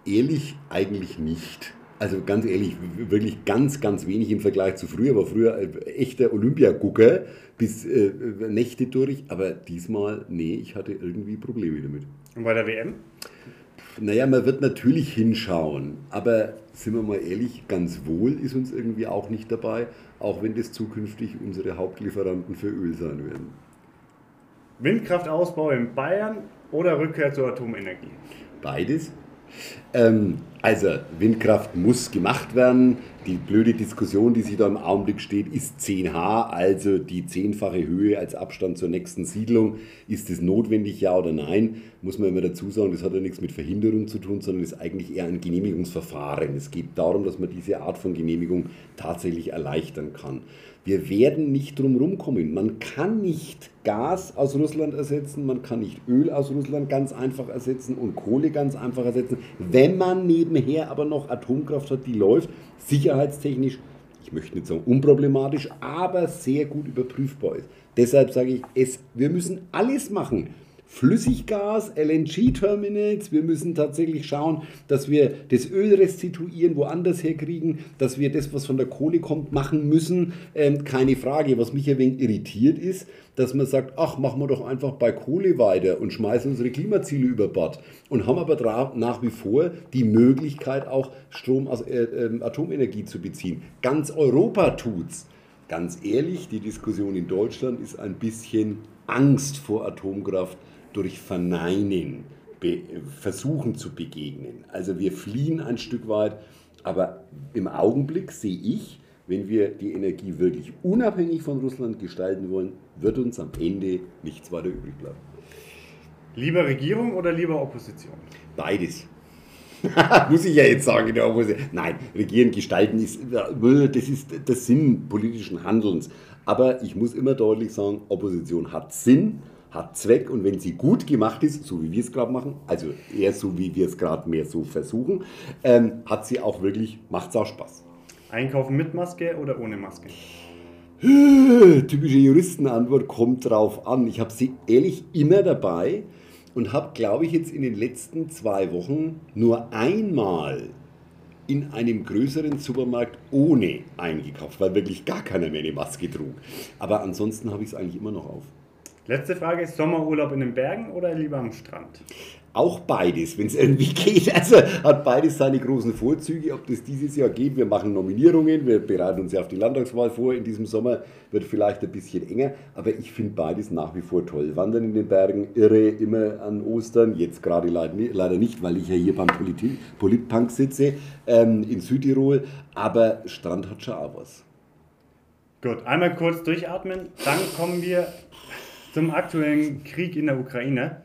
Ehrlich eigentlich nicht. Also ganz ehrlich, wirklich ganz, ganz wenig im Vergleich zu früher. War früher echter Olympiagucker bis äh, Nächte durch, aber diesmal, nee, ich hatte irgendwie Probleme damit. Und bei der WM? Naja, man wird natürlich hinschauen, aber sind wir mal ehrlich, ganz wohl ist uns irgendwie auch nicht dabei, auch wenn das zukünftig unsere Hauptlieferanten für Öl sein werden. Windkraftausbau in Bayern oder Rückkehr zur Atomenergie? Beides. Ähm, also Windkraft muss gemacht werden. die blöde Diskussion, die sich da im Augenblick steht, ist 10H, also die zehnfache Höhe als Abstand zur nächsten Siedlung. Ist es notwendig, ja oder nein? Muss man immer dazu sagen, das hat ja nichts mit Verhinderung zu tun, sondern ist eigentlich eher ein Genehmigungsverfahren. Es geht darum, dass man diese Art von Genehmigung tatsächlich erleichtern kann. Wir werden nicht drum rumkommen. Man kann nicht Gas aus Russland ersetzen, man kann nicht Öl aus Russland ganz einfach ersetzen und Kohle ganz einfach ersetzen, wenn man nebenher aber noch Atomkraft hat, die läuft, sicherheitstechnisch, ich möchte nicht sagen unproblematisch, aber sehr gut überprüfbar ist. Deshalb sage ich, es, wir müssen alles machen, Flüssiggas, LNG-Terminals. Wir müssen tatsächlich schauen, dass wir das Öl restituieren, woanders herkriegen, dass wir das, was von der Kohle kommt, machen müssen. Ähm, keine Frage. Was mich ein wenig irritiert ist, dass man sagt, ach, machen wir doch einfach bei Kohle weiter und schmeißen unsere Klimaziele über Bord und haben aber nach wie vor die Möglichkeit, auch Strom aus äh, äh, Atomenergie zu beziehen. Ganz Europa tut's. Ganz ehrlich, die Diskussion in Deutschland ist ein bisschen Angst vor Atomkraft durch Verneinen versuchen zu begegnen. Also wir fliehen ein Stück weit, aber im Augenblick sehe ich, wenn wir die Energie wirklich unabhängig von Russland gestalten wollen, wird uns am Ende nichts weiter übrig bleiben. Lieber Regierung oder lieber Opposition? Beides. Muss ich ja jetzt sagen in der Opposition. Nein, regieren, gestalten ist das, ist das Sinn politischen Handelns. Aber ich muss immer deutlich sagen, Opposition hat Sinn hat Zweck und wenn sie gut gemacht ist, so wie wir es gerade machen, also eher so wie wir es gerade mehr so versuchen, ähm, hat sie auch wirklich, macht es auch Spaß. Einkaufen mit Maske oder ohne Maske? Typische Juristenantwort kommt drauf an. Ich habe sie ehrlich immer dabei und habe, glaube ich, jetzt in den letzten zwei Wochen nur einmal in einem größeren Supermarkt ohne eingekauft, weil wirklich gar keiner mehr eine Maske trug. Aber ansonsten habe ich es eigentlich immer noch auf. Letzte Frage, Sommerurlaub in den Bergen oder lieber am Strand? Auch beides, wenn es irgendwie geht. Also hat beides seine großen Vorzüge. Ob das dieses Jahr geht, wir machen Nominierungen, wir bereiten uns ja auf die Landtagswahl vor in diesem Sommer, wird vielleicht ein bisschen enger, aber ich finde beides nach wie vor toll. Wandern in den Bergen, irre, immer an Ostern, jetzt gerade leider nicht, weil ich ja hier beim Polit Politpunk sitze, ähm, in Südtirol, aber Strand hat schon auch was. Gut, einmal kurz durchatmen, dann kommen wir zum aktuellen Krieg in der Ukraine.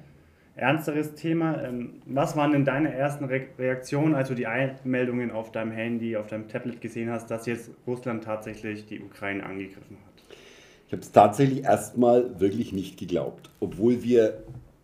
Ernsteres Thema. Ähm, was waren denn deine ersten Reaktionen, als du die Einmeldungen auf deinem Handy, auf deinem Tablet gesehen hast, dass jetzt Russland tatsächlich die Ukraine angegriffen hat? Ich habe es tatsächlich erstmal wirklich nicht geglaubt. Obwohl wir,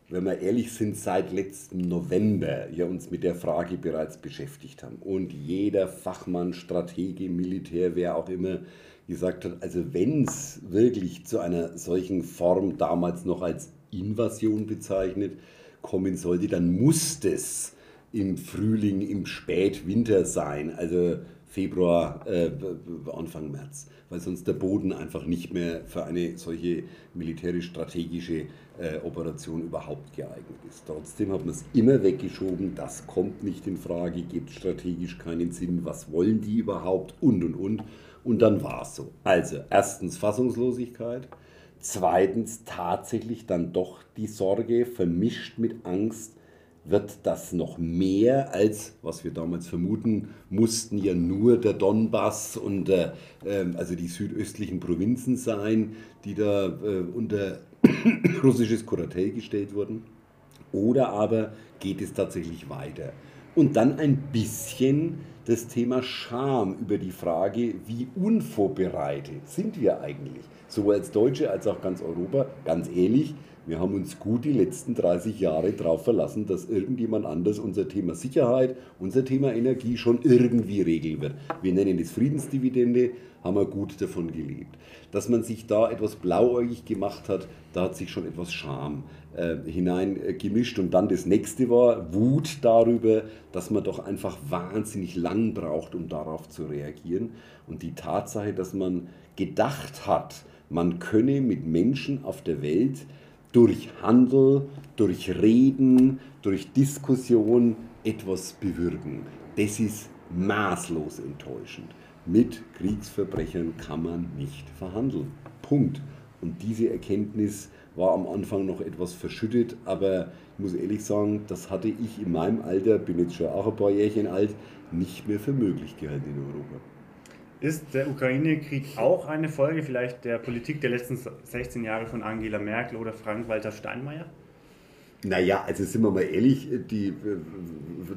wenn wir ehrlich sind, seit letzten November ja uns mit der Frage bereits beschäftigt haben. Und jeder Fachmann, Stratege, Militär, wer auch immer, gesagt hat, also wenn es wirklich zu einer solchen Form damals noch als Invasion bezeichnet kommen sollte, dann muss es im Frühling, im Spätwinter sein, also Februar, äh, Anfang März, weil sonst der Boden einfach nicht mehr für eine solche militärisch-strategische äh, Operation überhaupt geeignet ist. Trotzdem hat man es immer weggeschoben, das kommt nicht in Frage, gibt strategisch keinen Sinn, was wollen die überhaupt und und und. Und dann war es so. Also, erstens Fassungslosigkeit. Zweitens tatsächlich dann doch die Sorge, vermischt mit Angst, wird das noch mehr als, was wir damals vermuten mussten, ja nur der Donbass und äh, ähm, also die südöstlichen Provinzen sein, die da äh, unter russisches Kuratell gestellt wurden. Oder aber geht es tatsächlich weiter? Und dann ein bisschen das Thema Scham über die Frage, wie unvorbereitet sind wir eigentlich, sowohl als Deutsche als auch ganz Europa, ganz ehrlich, wir haben uns gut die letzten 30 Jahre darauf verlassen, dass irgendjemand anders unser Thema Sicherheit, unser Thema Energie schon irgendwie regeln wird. Wir nennen das Friedensdividende, haben wir gut davon gelebt. Dass man sich da etwas blauäugig gemacht hat, da hat sich schon etwas Scham äh, hineingemischt. Und dann das nächste war Wut darüber, dass man doch einfach wahnsinnig lang braucht, um darauf zu reagieren. Und die Tatsache, dass man gedacht hat, man könne mit Menschen auf der Welt durch Handel, durch Reden, durch Diskussion etwas bewirken. Das ist maßlos enttäuschend. Mit Kriegsverbrechern kann man nicht verhandeln. Punkt. Und diese Erkenntnis war am Anfang noch etwas verschüttet, aber ich muss ehrlich sagen, das hatte ich in meinem Alter, bin jetzt schon auch ein paar Jährchen alt, nicht mehr für möglich gehalten in Europa. Ist der Ukraine-Krieg auch eine Folge vielleicht der Politik der letzten 16 Jahre von Angela Merkel oder Frank-Walter Steinmeier? Naja, also sind wir mal ehrlich, die äh,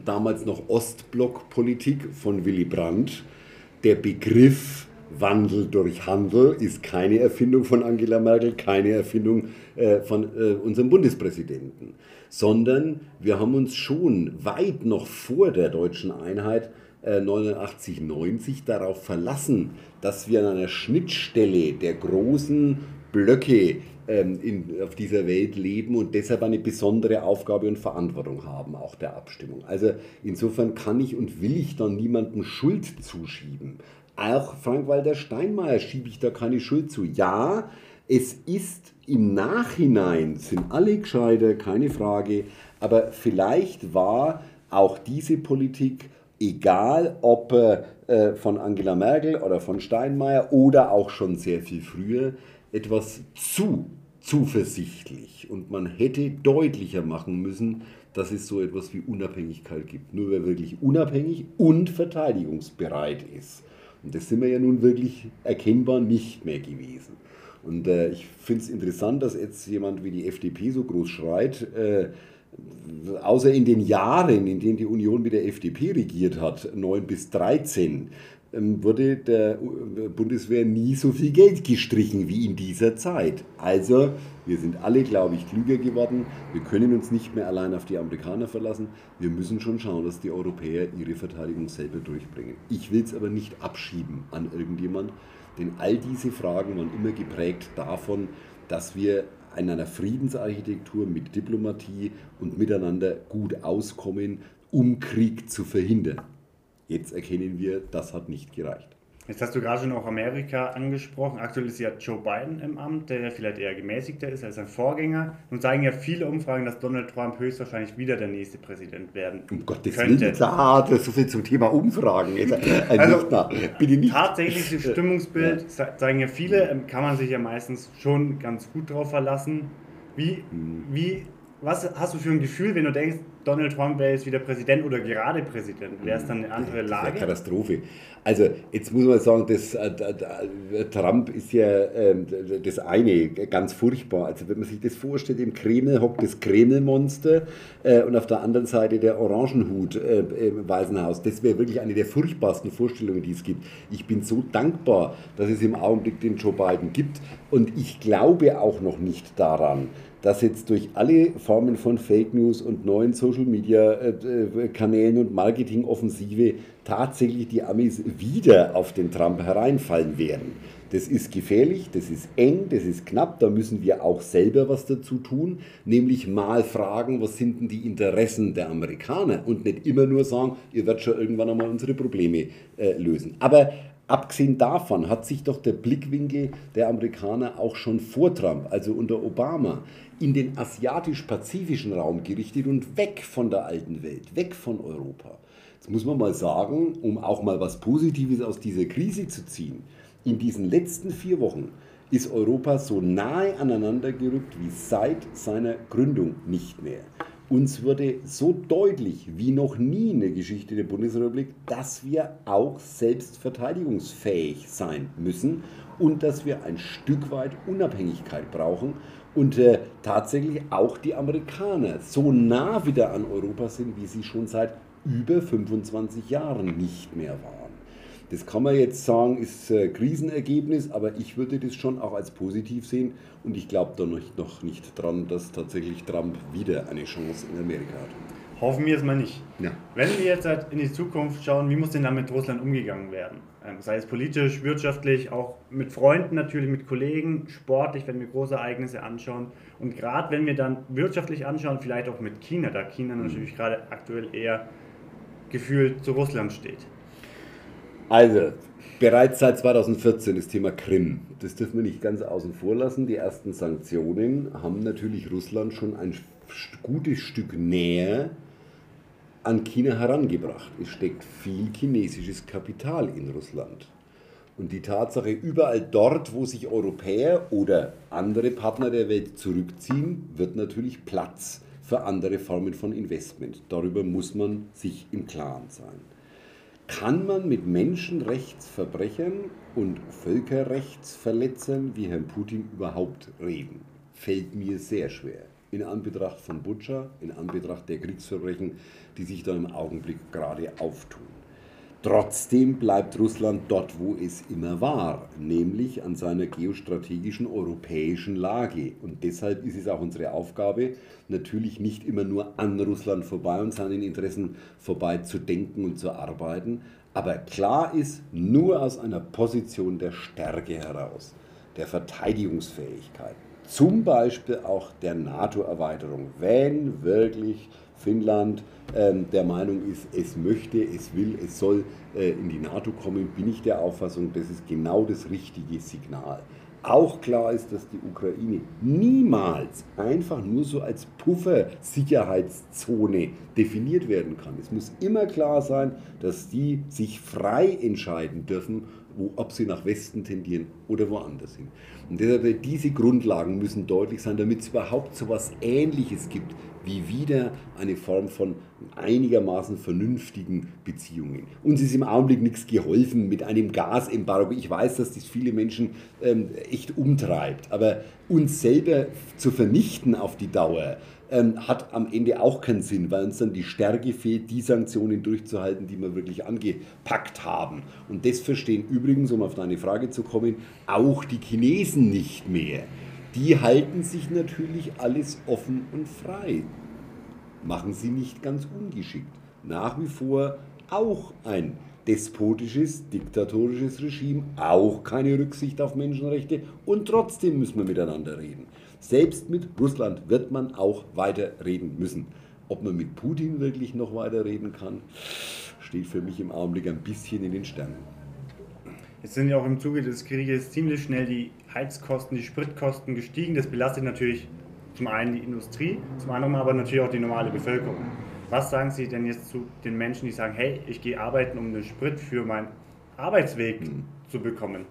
damals noch Ostblock-Politik von Willy Brandt, der Begriff Wandel durch Handel ist keine Erfindung von Angela Merkel, keine Erfindung äh, von äh, unserem Bundespräsidenten, sondern wir haben uns schon weit noch vor der deutschen Einheit 89, 90 darauf verlassen, dass wir an einer Schnittstelle der großen Blöcke ähm, in, auf dieser Welt leben und deshalb eine besondere Aufgabe und Verantwortung haben, auch der Abstimmung. Also insofern kann ich und will ich da niemandem Schuld zuschieben. Auch Frank-Walter Steinmeier schiebe ich da keine Schuld zu. Ja, es ist im Nachhinein, sind alle gescheiter, keine Frage, aber vielleicht war auch diese Politik egal ob äh, von Angela Merkel oder von Steinmeier oder auch schon sehr viel früher, etwas zu zuversichtlich. Und man hätte deutlicher machen müssen, dass es so etwas wie Unabhängigkeit gibt. Nur wer wirklich unabhängig und verteidigungsbereit ist. Und das sind wir ja nun wirklich erkennbar nicht mehr gewesen. Und äh, ich finde es interessant, dass jetzt jemand wie die FDP so groß schreit, äh, außer in den Jahren, in denen die Union mit der FDP regiert hat, 9 bis 13, ähm, wurde der Bundeswehr nie so viel Geld gestrichen wie in dieser Zeit. Also, wir sind alle, glaube ich, klüger geworden. Wir können uns nicht mehr allein auf die Amerikaner verlassen. Wir müssen schon schauen, dass die Europäer ihre Verteidigung selber durchbringen. Ich will es aber nicht abschieben an irgendjemand, denn all diese Fragen waren immer geprägt davon, dass wir einer Friedensarchitektur mit Diplomatie und miteinander gut auskommen, um Krieg zu verhindern. Jetzt erkennen wir, das hat nicht gereicht. Jetzt hast du gerade schon auch Amerika angesprochen. Aktuell ist ja Joe Biden im Amt, der ja vielleicht eher gemäßigter ist als sein Vorgänger. Nun zeigen ja viele Umfragen, dass Donald Trump höchstwahrscheinlich wieder der nächste Präsident werden um Gottes könnte. Willen, klar, das ist so viel zum Thema Umfragen. Jetzt, äh, also, bitte nicht. Tatsächliches Stimmungsbild ja. zeigen ja viele, ähm, kann man sich ja meistens schon ganz gut drauf verlassen. Wie, hm. wie was hast du für ein Gefühl, wenn du denkst, Donald Trump wäre jetzt wieder Präsident oder gerade Präsident? Wäre es dann eine andere Lage? Das Katastrophe. Also jetzt muss man sagen, das, äh, äh, Trump ist ja äh, das eine ganz furchtbar. Also wenn man sich das vorstellt, im Kreml hockt das Kremlmonster äh, und auf der anderen Seite der Orangenhut äh, im Weißen Haus. Das wäre wirklich eine der furchtbarsten Vorstellungen, die es gibt. Ich bin so dankbar, dass es im Augenblick den Joe Biden gibt und ich glaube auch noch nicht daran, dass jetzt durch alle Formen von Fake News und neuen Social Media äh, äh, Kanälen und Marketingoffensive tatsächlich die Amis wieder auf den Trump hereinfallen werden. Das ist gefährlich, das ist eng, das ist knapp, da müssen wir auch selber was dazu tun, nämlich mal fragen, was sind denn die Interessen der Amerikaner und nicht immer nur sagen, ihr werdet schon irgendwann einmal unsere Probleme äh, lösen. Aber Abgesehen davon hat sich doch der Blickwinkel der Amerikaner auch schon vor Trump, also unter Obama, in den asiatisch-pazifischen Raum gerichtet und weg von der alten Welt, weg von Europa. Jetzt muss man mal sagen, um auch mal was Positives aus dieser Krise zu ziehen, in diesen letzten vier Wochen ist Europa so nahe aneinander gerückt wie seit seiner Gründung nicht mehr. Uns wurde so deutlich wie noch nie in der Geschichte der Bundesrepublik, dass wir auch selbst verteidigungsfähig sein müssen und dass wir ein Stück weit Unabhängigkeit brauchen und äh, tatsächlich auch die Amerikaner so nah wieder an Europa sind, wie sie schon seit über 25 Jahren nicht mehr waren. Das kann man jetzt sagen, ist ein Krisenergebnis, aber ich würde das schon auch als positiv sehen und ich glaube da noch nicht dran, dass tatsächlich Trump wieder eine Chance in Amerika hat. Hoffen wir es mal nicht. Ja. Wenn wir jetzt halt in die Zukunft schauen, wie muss denn da mit Russland umgegangen werden? Ähm, sei es politisch, wirtschaftlich, auch mit Freunden natürlich, mit Kollegen, sportlich, wenn wir große Ereignisse anschauen. Und gerade wenn wir dann wirtschaftlich anschauen, vielleicht auch mit China, da China mhm. natürlich gerade aktuell eher gefühlt zu Russland steht. Also, bereits seit 2014 das Thema Krim. Das dürfen wir nicht ganz außen vor lassen. Die ersten Sanktionen haben natürlich Russland schon ein gutes Stück näher an China herangebracht. Es steckt viel chinesisches Kapital in Russland. Und die Tatsache, überall dort, wo sich Europäer oder andere Partner der Welt zurückziehen, wird natürlich Platz für andere Formen von Investment. Darüber muss man sich im Klaren sein. kann man mit Menschenrechtsverbrechern und Völkerrechtsverletzern wie Herrn Putin überhaupt reden? Fällt mir sehr schwer. In Anbetracht von Butscha, in Anbetracht der Kriegsverbrechen, die sich da im Augenblick gerade auftun. Trotzdem bleibt Russland dort, wo es immer war, nämlich an seiner geostrategischen europäischen Lage. Und deshalb ist es auch unsere Aufgabe, natürlich nicht immer nur an Russland vorbei und seinen Interessen vorbei zu denken und zu arbeiten. Aber klar ist, nur aus einer Position der Stärke heraus, der Verteidigungsfähigkeit, zum Beispiel auch der NATO-Erweiterung, wenn wirklich Finnland ähm, der Meinung ist, es möchte, es will, es soll äh, in die NATO kommen, bin ich der Auffassung, das ist genau das richtige Signal. Auch klar ist, dass die Ukraine niemals einfach nur so als Puffer-Sicherheitszone definiert werden kann. Es muss immer klar sein, dass die sich frei entscheiden dürfen, wo, ob sie nach Westen tendieren oder woanders hin. Und deshalb diese Grundlagen müssen deutlich sein, damit es überhaupt so etwas Ähnliches gibt wie wieder eine Form von einigermaßen vernünftigen Beziehungen. Uns ist im Augenblick nichts geholfen mit einem Gasembargo. Ich weiß, dass das viele Menschen ähm, echt umtreibt, aber uns selber zu vernichten auf die Dauer, ähm, hat am Ende auch keinen Sinn, weil uns dann die Stärke fehlt, die Sanktionen durchzuhalten, die wir wirklich angepackt haben. Und das verstehen übrigens, um auf deine Frage zu kommen, auch die Chinesen nicht mehr. Die halten sich natürlich alles offen und frei. Machen sie nicht ganz ungeschickt. Nach wie vor auch ein despotisches, diktatorisches Regime, auch keine Rücksicht auf Menschenrechte und trotzdem müssen wir miteinander reden. Selbst mit Russland wird man auch weiter reden müssen. Ob man mit Putin wirklich noch weiter reden kann, steht für mich im Augenblick ein bisschen in den Sternen. Jetzt sind ja auch im Zuge des Krieges ziemlich schnell die Heizkosten, die Spritkosten gestiegen. Das belastet natürlich zum einen die Industrie, zum anderen aber natürlich auch die normale Bevölkerung. Was sagen Sie denn jetzt zu den Menschen, die sagen, hey, ich gehe arbeiten, um den Sprit für meinen Arbeitsweg mhm. zu bekommen?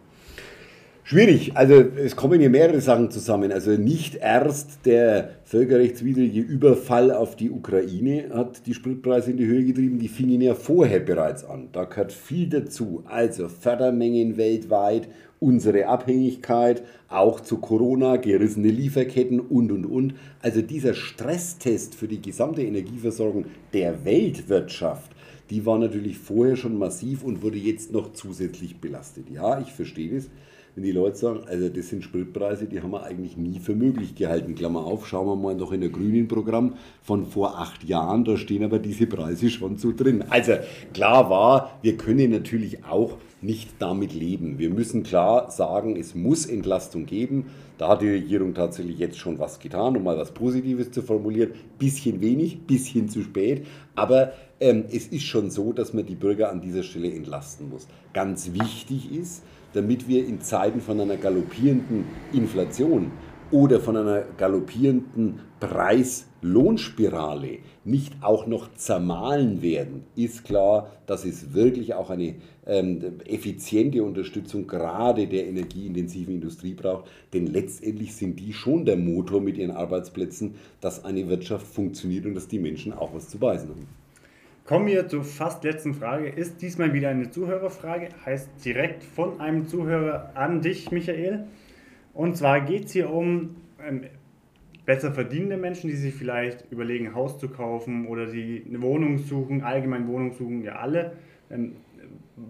Schwierig. Also es kommen hier mehrere Sachen zusammen. Also nicht erst der völkerrechtswidrige Überfall auf die Ukraine hat die Spritpreise in die Höhe getrieben. Die fingen ja vorher bereits an. Da gehört viel dazu. Also Fördermengen weltweit, unsere Abhängigkeit, auch zu Corona, gerissene Lieferketten und, und, und. Also dieser Stresstest für die gesamte Energieversorgung der Weltwirtschaft, die war natürlich vorher schon massiv und wurde jetzt noch zusätzlich belastet. Ja, ich verstehe das wenn die Leute sagen, also das sind Spritpreise, die haben wir eigentlich nie für möglich gehalten. Klammer auf, schauen wir mal noch in der grünen Programm von vor acht Jahren, da stehen aber diese Preise schon so drin. Also klar war, wir können natürlich auch nicht damit leben. Wir müssen klar sagen, es muss Entlastung geben. Da hat die Regierung tatsächlich jetzt schon was getan, um mal was Positives zu formulieren. Bisschen wenig, bisschen zu spät. Aber ähm, es ist schon so, dass man die Bürger an dieser Stelle entlasten muss. Ganz wichtig ist, damit wir in Zeiten von einer galoppierenden Inflation oder von einer galoppierenden Preis-Lohnspirale nicht auch noch zermahlen werden, ist klar, dass es wirklich auch eine ähm, effiziente Unterstützung gerade der energieintensiven Industrie braucht. Denn letztendlich sind die schon der Motor mit ihren Arbeitsplätzen, dass eine Wirtschaft funktioniert und dass die Menschen auch was zu beißen haben. Kommen wir zur fast letzten Frage. Ist diesmal wieder eine Zuhörerfrage, heißt direkt von einem Zuhörer an dich, Michael. Und zwar geht es hier um ähm, besser verdienende Menschen, die sich vielleicht überlegen, Haus zu kaufen oder die eine Wohnung suchen, allgemein Wohnung suchen, ja alle. Ähm,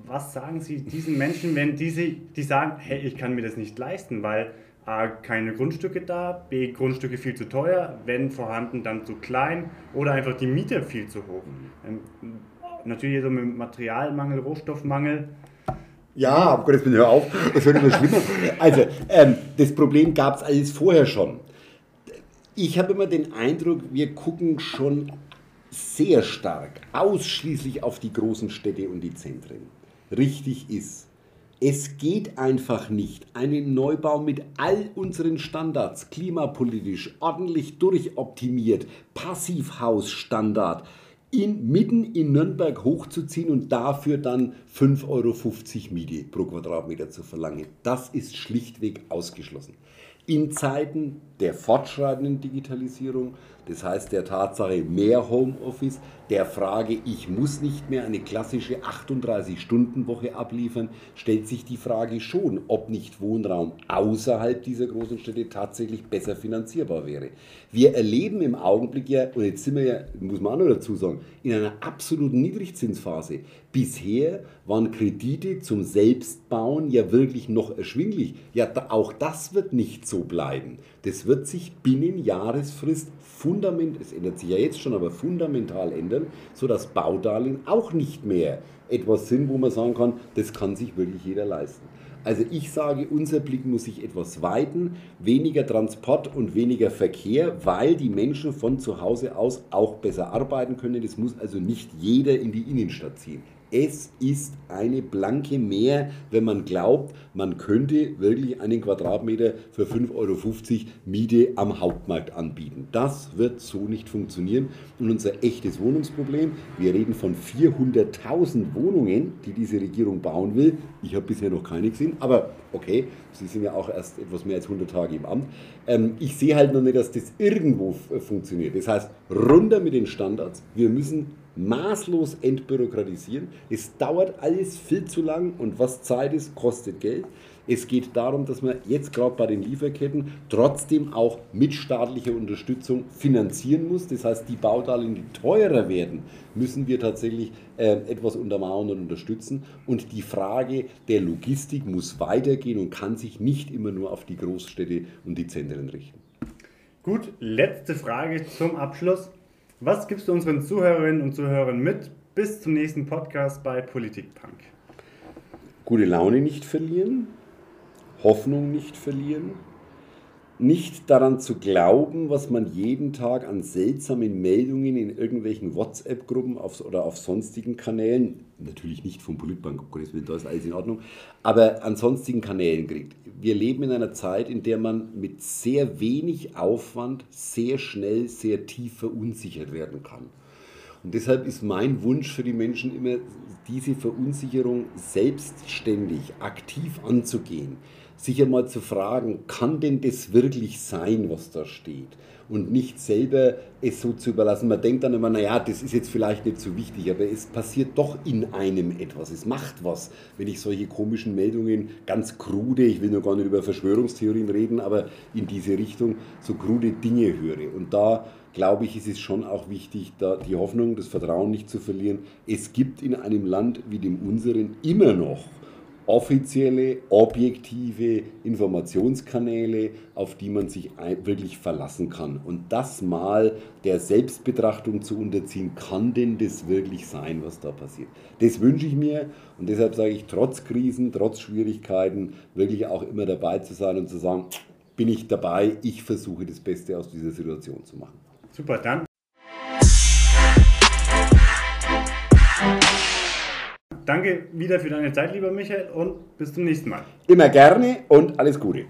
was sagen Sie diesen Menschen, wenn diese, die sagen, hey, ich kann mir das nicht leisten, weil A, keine Grundstücke da, B, Grundstücke viel zu teuer, wenn vorhanden, dann zu klein oder einfach die Miete viel zu hoch. Ähm, natürlich so mit Materialmangel, Rohstoffmangel. Ja, aber Gott, jetzt bin ich hör auf, das wird immer schlimmer. Also, ähm, das Problem gab es alles vorher schon. Ich habe immer den Eindruck, wir gucken schon sehr stark ausschließlich auf die großen Städte und die Zentren. Richtig ist, es geht einfach nicht, einen Neubau mit all unseren Standards, klimapolitisch, ordentlich durchoptimiert, Passivhausstandard, in, mitten in Nürnberg hochzuziehen und dafür dann 5,50 Euro Miete pro Quadratmeter zu verlangen. Das ist schlichtweg ausgeschlossen. in Zeiten der fortschreitenden Digitalisierung, das heißt der Tatsache mehr Homeoffice, der Frage, ich muss nicht mehr eine klassische 38-Stunden-Woche abliefern, stellt sich die Frage schon, ob nicht Wohnraum außerhalb dieser großen Städte tatsächlich besser finanzierbar wäre. Wir erleben im Augenblick ja, und jetzt sind wir ja, muss man auch noch dazu sagen, in einer absoluten Niedrigzinsphase. Bisher waren Kredite zum Selbstbauen ja wirklich noch erschwinglich. Ja, auch das wird nicht so bleiben. Das wird sich binnen Jahresfrist fundamental, es ändert sich ja jetzt schon, aber fundamental ändern, sodass Baudarlehen auch nicht mehr etwas sind, wo man sagen kann, das kann sich wirklich jeder leisten. Also ich sage, unser Blick muss sich etwas weiten, weniger Transport und weniger Verkehr, weil die Menschen von zu Hause aus auch besser arbeiten können. Das muss also nicht jeder in die Innenstadt ziehen. Es ist eine blanke Mehr, wenn man glaubt, man könnte wirklich einen Quadratmeter für 5,50 Euro Miete am Hauptmarkt anbieten. Das wird so nicht funktionieren. Und unser echtes Wohnungsproblem, wir reden von 400.000 Wohnungen, die diese Regierung bauen will. Ich habe bisher noch keine gesehen, aber okay, Sie sind ja auch erst etwas mehr als 100 Tage im Amt. Ähm, ich sehe halt noch nicht, dass das irgendwo funktioniert. Das heißt, runter mit den Standards. Wir müssen maßlos entbürokratisieren. Es dauert alles viel zu lang und was Zeit ist, kostet Geld. Es geht darum, dass man jetzt gerade bei den Lieferketten trotzdem auch mit staatlicher Unterstützung finanzieren muss. Das heißt, die Baudarlehen, die teurer werden, müssen wir tatsächlich äh, etwas untermauern und unterstützen. Und die Frage der Logistik muss weitergehen und kann sich nicht immer nur auf die Großstädte und die Zentren richten. Gut, letzte Frage zum Abschluss. Was gibst du unseren Zuhörerinnen und Zuhörern mit? Bis zum nächsten Podcast bei Politikpunk? Gute Laune nicht verlieren, Hoffnung nicht verlieren, nicht daran zu glauben, was man jeden Tag an seltsamen Meldungen in irgendwelchen WhatsApp-Gruppen oder auf sonstigen Kanälen, natürlich nicht vom Politbank, um da ist alles in Ordnung, aber an sonstigen Kanälen kriegt. Wir leben in einer Zeit, in der man mit sehr wenig Aufwand sehr schnell, sehr tief verunsichert werden kann. Und deshalb ist mein Wunsch für die Menschen immer, diese Verunsicherung selbstständig, aktiv anzugehen sich einmal zu fragen, kann denn das wirklich sein, was da steht? Und nicht selber es so zu überlassen. Man denkt dann immer, naja, das ist jetzt vielleicht nicht so wichtig, aber es passiert doch in einem etwas. Es macht was, wenn ich solche komischen Meldungen, ganz krude, ich will nur gar nicht über Verschwörungstheorien reden, aber in diese Richtung so krude Dinge höre. Und da glaube ich, ist es schon auch wichtig, da die Hoffnung, das Vertrauen nicht zu verlieren. Es gibt in einem Land wie dem unseren immer noch offizielle, objektive Informationskanäle, auf die man sich wirklich verlassen kann. Und das mal der Selbstbetrachtung zu unterziehen, kann denn das wirklich sein, was da passiert? Das wünsche ich mir und deshalb sage ich, trotz Krisen, trotz Schwierigkeiten, wirklich auch immer dabei zu sein und zu sagen, bin ich dabei, ich versuche das Beste aus dieser Situation zu machen. Super, dann Danke wieder für deine Zeit, lieber Michael, und bis zum nächsten Mal. Immer gerne und alles Gute.